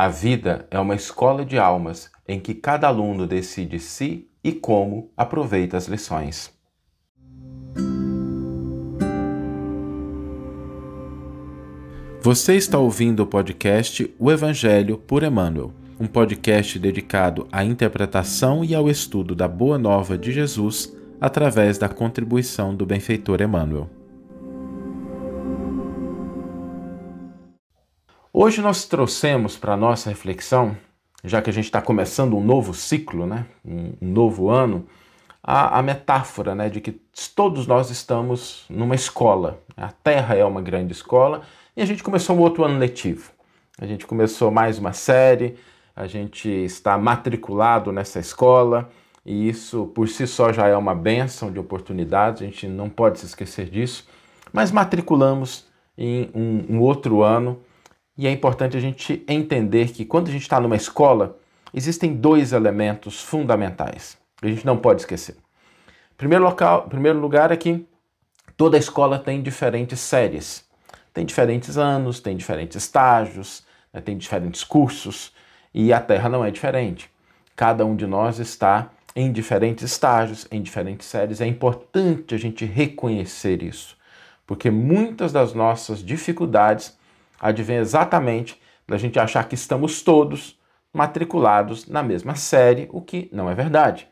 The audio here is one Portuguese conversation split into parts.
A vida é uma escola de almas em que cada aluno decide se e como aproveita as lições. Você está ouvindo o podcast O Evangelho por Emmanuel, um podcast dedicado à interpretação e ao estudo da Boa Nova de Jesus através da contribuição do benfeitor Emmanuel. Hoje nós trouxemos para nossa reflexão, já que a gente está começando um novo ciclo, né? um, novo ano, a, a, metáfora né? de que todos nós estamos numa escola. A Terra é uma grande escola e a gente começou um outro ano letivo. A gente começou mais uma série, a gente está matriculado nessa escola e isso por si só já é uma benção de oportunidades, a gente não pode se esquecer disso. Mas matriculamos em um, um outro ano e é importante a gente entender que quando a gente está numa escola, existem dois elementos fundamentais que a gente não pode esquecer. Primeiro, local, primeiro lugar é que toda escola tem diferentes séries, tem diferentes anos, tem diferentes estágios, né, tem diferentes cursos e a Terra não é diferente. Cada um de nós está em diferentes estágios, em diferentes séries. É importante a gente reconhecer isso, porque muitas das nossas dificuldades advém exatamente da gente achar que estamos todos matriculados na mesma série, o que não é verdade.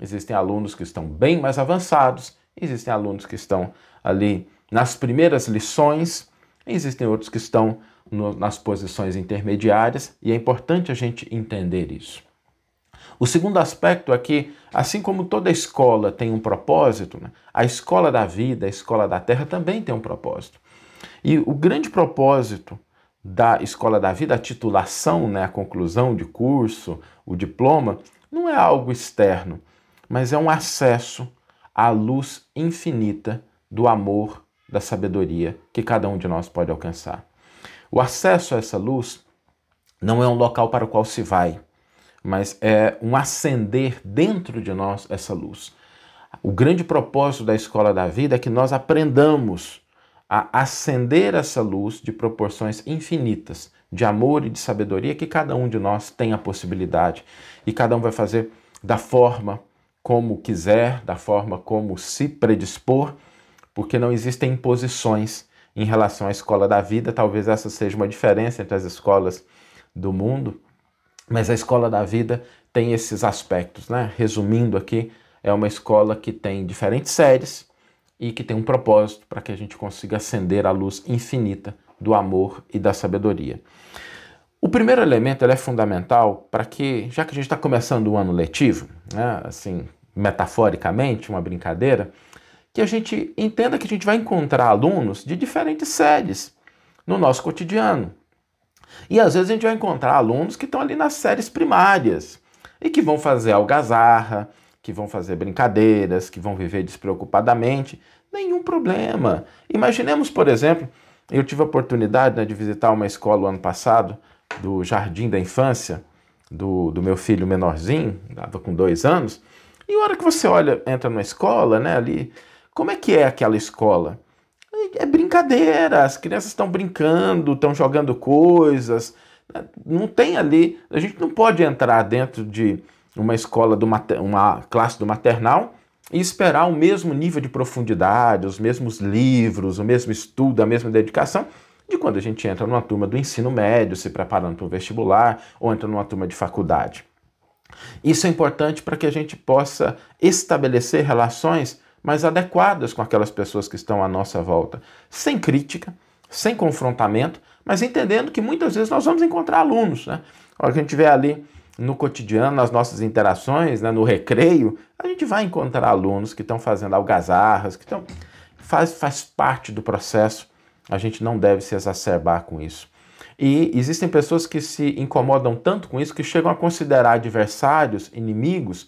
Existem alunos que estão bem mais avançados, existem alunos que estão ali nas primeiras lições, existem outros que estão no, nas posições intermediárias, e é importante a gente entender isso. O segundo aspecto é que, assim como toda escola tem um propósito, né, a escola da vida, a escola da terra também tem um propósito. E o grande propósito da escola da vida, a titulação, né, a conclusão de curso, o diploma, não é algo externo, mas é um acesso à luz infinita do amor, da sabedoria que cada um de nós pode alcançar. O acesso a essa luz não é um local para o qual se vai, mas é um acender dentro de nós essa luz. O grande propósito da escola da vida é que nós aprendamos a acender essa luz de proporções infinitas, de amor e de sabedoria que cada um de nós tem a possibilidade. E cada um vai fazer da forma como quiser, da forma como se predispor, porque não existem imposições em relação à escola da vida. Talvez essa seja uma diferença entre as escolas do mundo, mas a escola da vida tem esses aspectos, né? Resumindo aqui, é uma escola que tem diferentes séries, e que tem um propósito para que a gente consiga acender a luz infinita do amor e da sabedoria. O primeiro elemento é fundamental para que, já que a gente está começando o ano letivo, né, assim, metaforicamente, uma brincadeira, que a gente entenda que a gente vai encontrar alunos de diferentes séries no nosso cotidiano. E às vezes a gente vai encontrar alunos que estão ali nas séries primárias e que vão fazer algazarra, que vão fazer brincadeiras, que vão viver despreocupadamente, nenhum problema. Imaginemos, por exemplo, eu tive a oportunidade né, de visitar uma escola o ano passado, do Jardim da Infância, do, do meu filho menorzinho, estava com dois anos, e a hora que você olha, entra numa escola, né, ali, como é que é aquela escola? É brincadeira, as crianças estão brincando, estão jogando coisas, né, não tem ali, a gente não pode entrar dentro de uma escola, do uma classe do maternal e esperar o mesmo nível de profundidade, os mesmos livros, o mesmo estudo, a mesma dedicação de quando a gente entra numa turma do ensino médio, se preparando para o vestibular, ou entra numa turma de faculdade. Isso é importante para que a gente possa estabelecer relações mais adequadas com aquelas pessoas que estão à nossa volta, sem crítica, sem confrontamento, mas entendendo que muitas vezes nós vamos encontrar alunos. Né? A a gente vê ali no cotidiano, nas nossas interações, né, no recreio, a gente vai encontrar alunos que estão fazendo algazarras, que estão. Faz, faz parte do processo, a gente não deve se exacerbar com isso. E existem pessoas que se incomodam tanto com isso que chegam a considerar adversários, inimigos,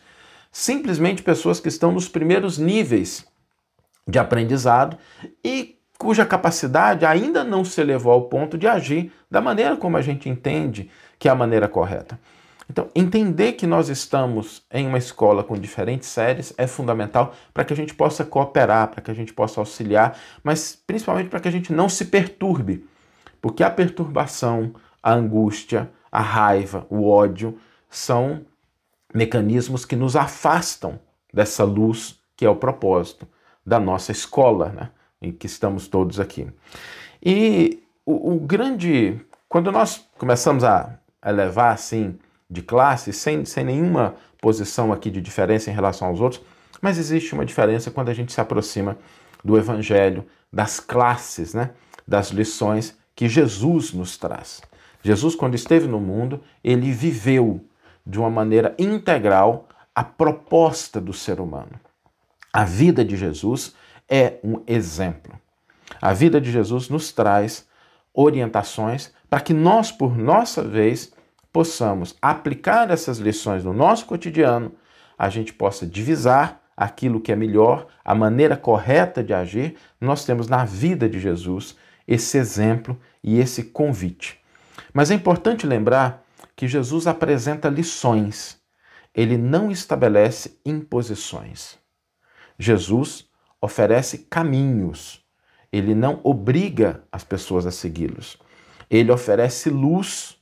simplesmente pessoas que estão nos primeiros níveis de aprendizado e cuja capacidade ainda não se elevou ao ponto de agir da maneira como a gente entende que é a maneira correta. Então, entender que nós estamos em uma escola com diferentes séries é fundamental para que a gente possa cooperar, para que a gente possa auxiliar, mas principalmente para que a gente não se perturbe, porque a perturbação, a angústia, a raiva, o ódio são mecanismos que nos afastam dessa luz que é o propósito da nossa escola, né, em que estamos todos aqui. E o, o grande. Quando nós começamos a elevar assim de classe, sem, sem nenhuma posição aqui de diferença em relação aos outros, mas existe uma diferença quando a gente se aproxima do Evangelho, das classes, né, das lições que Jesus nos traz. Jesus, quando esteve no mundo, ele viveu de uma maneira integral a proposta do ser humano. A vida de Jesus é um exemplo. A vida de Jesus nos traz orientações para que nós, por nossa vez, possamos aplicar essas lições no nosso cotidiano, a gente possa divisar aquilo que é melhor, a maneira correta de agir. Nós temos na vida de Jesus esse exemplo e esse convite. Mas é importante lembrar que Jesus apresenta lições, ele não estabelece imposições. Jesus oferece caminhos, ele não obriga as pessoas a segui-los. Ele oferece luz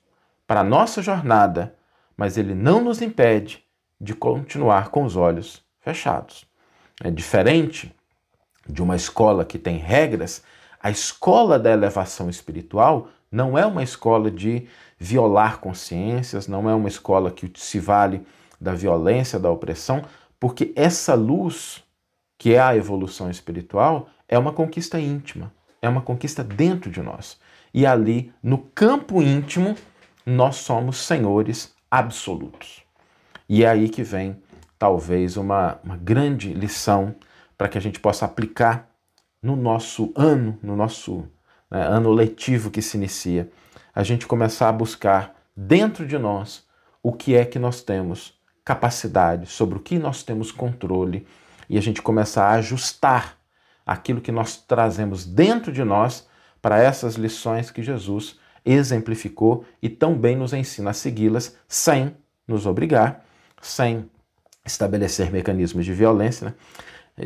para a nossa jornada, mas ele não nos impede de continuar com os olhos fechados. É diferente de uma escola que tem regras, a escola da elevação espiritual não é uma escola de violar consciências, não é uma escola que se vale da violência, da opressão, porque essa luz, que é a evolução espiritual, é uma conquista íntima, é uma conquista dentro de nós. E ali, no campo íntimo, nós somos senhores absolutos. E é aí que vem, talvez, uma, uma grande lição para que a gente possa aplicar no nosso ano, no nosso né, ano letivo que se inicia, a gente começar a buscar dentro de nós o que é que nós temos capacidade, sobre o que nós temos controle, e a gente começar a ajustar aquilo que nós trazemos dentro de nós para essas lições que Jesus exemplificou e tão bem nos ensina a segui-las sem nos obrigar, sem estabelecer mecanismos de violência. Né?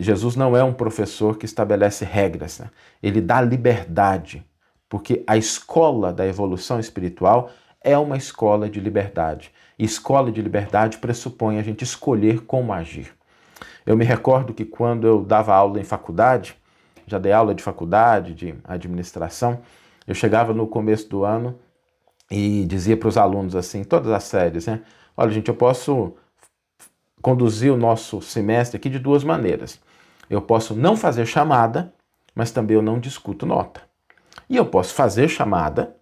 Jesus não é um professor que estabelece regras, né? ele dá liberdade, porque a escola da evolução espiritual é uma escola de liberdade. E escola de liberdade pressupõe a gente escolher como agir. Eu me recordo que quando eu dava aula em faculdade, já dei aula de faculdade, de administração, eu chegava no começo do ano e dizia para os alunos assim, todas as séries, né? Olha, gente, eu posso conduzir o nosso semestre aqui de duas maneiras. Eu posso não fazer chamada, mas também eu não discuto nota. E eu posso fazer chamada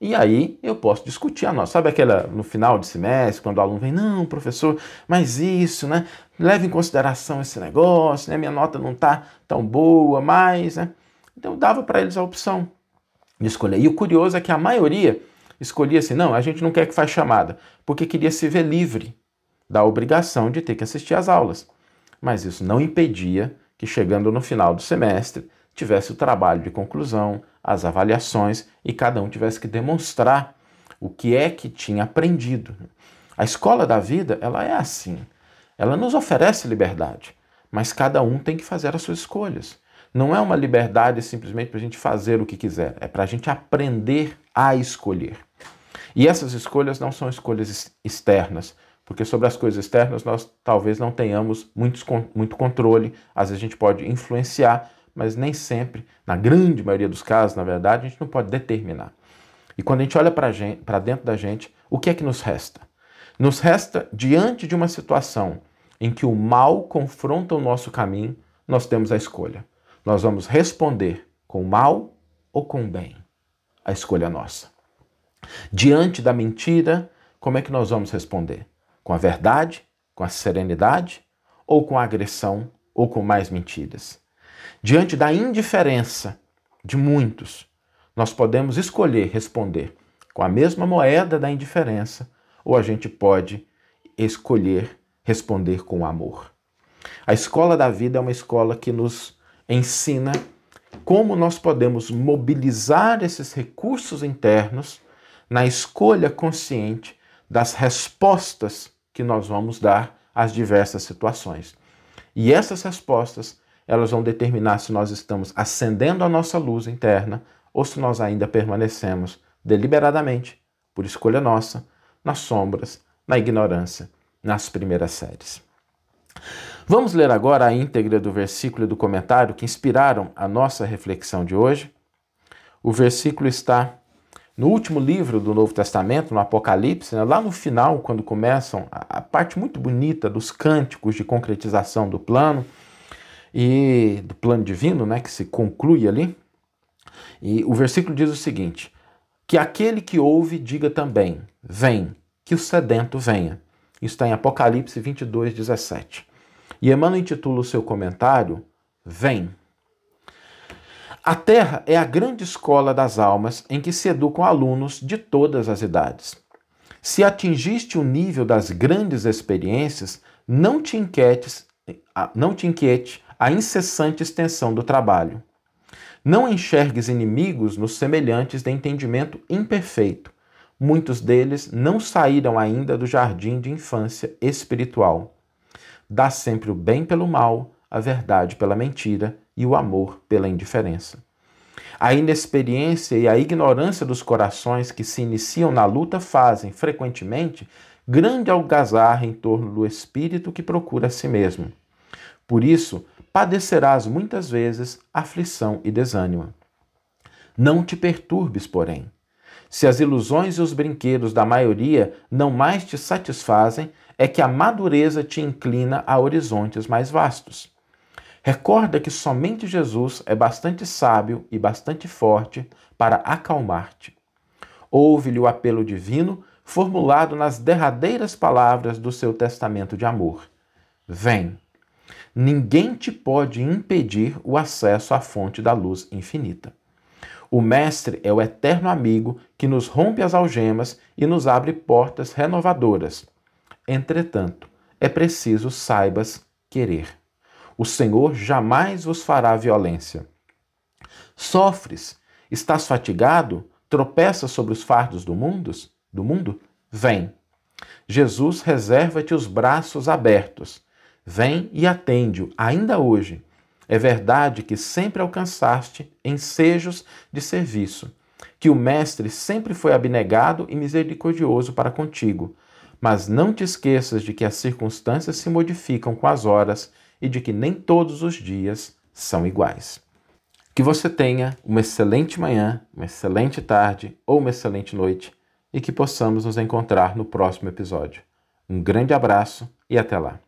e aí eu posso discutir a nota. Sabe aquela no final de semestre, quando o aluno vem, não, professor, mas isso, né? Leve em consideração esse negócio, né? Minha nota não está tão boa, mas, né? Então dava para eles a opção de escolher. E o curioso é que a maioria escolhia assim, não, a gente não quer que faça chamada, porque queria se ver livre da obrigação de ter que assistir às aulas. Mas isso não impedia que, chegando no final do semestre, tivesse o trabalho de conclusão, as avaliações e cada um tivesse que demonstrar o que é que tinha aprendido. A escola da vida, ela é assim. Ela nos oferece liberdade, mas cada um tem que fazer as suas escolhas. Não é uma liberdade simplesmente para a gente fazer o que quiser, é para a gente aprender a escolher. E essas escolhas não são escolhas externas, porque sobre as coisas externas nós talvez não tenhamos muito, muito controle, às vezes a gente pode influenciar, mas nem sempre, na grande maioria dos casos, na verdade, a gente não pode determinar. E quando a gente olha para dentro da gente, o que é que nos resta? Nos resta, diante de uma situação em que o mal confronta o nosso caminho, nós temos a escolha. Nós vamos responder com mal ou com bem. A escolha é nossa. Diante da mentira, como é que nós vamos responder? Com a verdade, com a serenidade, ou com a agressão, ou com mais mentiras? Diante da indiferença de muitos, nós podemos escolher responder com a mesma moeda da indiferença, ou a gente pode escolher responder com amor. A escola da vida é uma escola que nos ensina como nós podemos mobilizar esses recursos internos na escolha consciente das respostas que nós vamos dar às diversas situações. E essas respostas, elas vão determinar se nós estamos acendendo a nossa luz interna ou se nós ainda permanecemos deliberadamente por escolha nossa, nas sombras, na ignorância, nas primeiras séries. Vamos ler agora a íntegra do versículo e do comentário que inspiraram a nossa reflexão de hoje. O versículo está no último livro do Novo Testamento, no Apocalipse, né, lá no final, quando começam a, parte muito bonita dos cânticos de concretização do plano e do plano divino, né, que se conclui ali. E o versículo diz o seguinte: que aquele que ouve diga também: Vem, que o sedento venha. Isso está em Apocalipse 22, 17. E Emmanuel intitula o seu comentário Vem. A Terra é a grande escola das almas em que se educam alunos de todas as idades. Se atingiste o nível das grandes experiências, não te inquietes, não te inquiete a incessante extensão do trabalho. Não enxergues inimigos nos semelhantes de entendimento imperfeito. Muitos deles não saíram ainda do jardim de infância espiritual. Dá sempre o bem pelo mal, a verdade pela mentira e o amor pela indiferença. A inexperiência e a ignorância dos corações que se iniciam na luta fazem, frequentemente, grande algazarra em torno do espírito que procura a si mesmo. Por isso, padecerás muitas vezes aflição e desânimo. Não te perturbes, porém. Se as ilusões e os brinquedos da maioria não mais te satisfazem, é que a madureza te inclina a horizontes mais vastos. Recorda que somente Jesus é bastante sábio e bastante forte para acalmar-te. Ouve-lhe o apelo divino formulado nas derradeiras palavras do seu testamento de amor. Vem ninguém te pode impedir o acesso à fonte da luz infinita. O Mestre é o eterno amigo que nos rompe as algemas e nos abre portas renovadoras. Entretanto, é preciso saibas querer. O Senhor jamais vos fará violência. Sofres? Estás fatigado? Tropeças sobre os fardos do mundo? Do mundo? Vem. Jesus reserva-te os braços abertos Vem e atende-o, ainda hoje. É verdade que sempre alcançaste ensejos de serviço, que o Mestre sempre foi abnegado e misericordioso para contigo. Mas não te esqueças de que as circunstâncias se modificam com as horas e de que nem todos os dias são iguais. Que você tenha uma excelente manhã, uma excelente tarde ou uma excelente noite e que possamos nos encontrar no próximo episódio. Um grande abraço e até lá.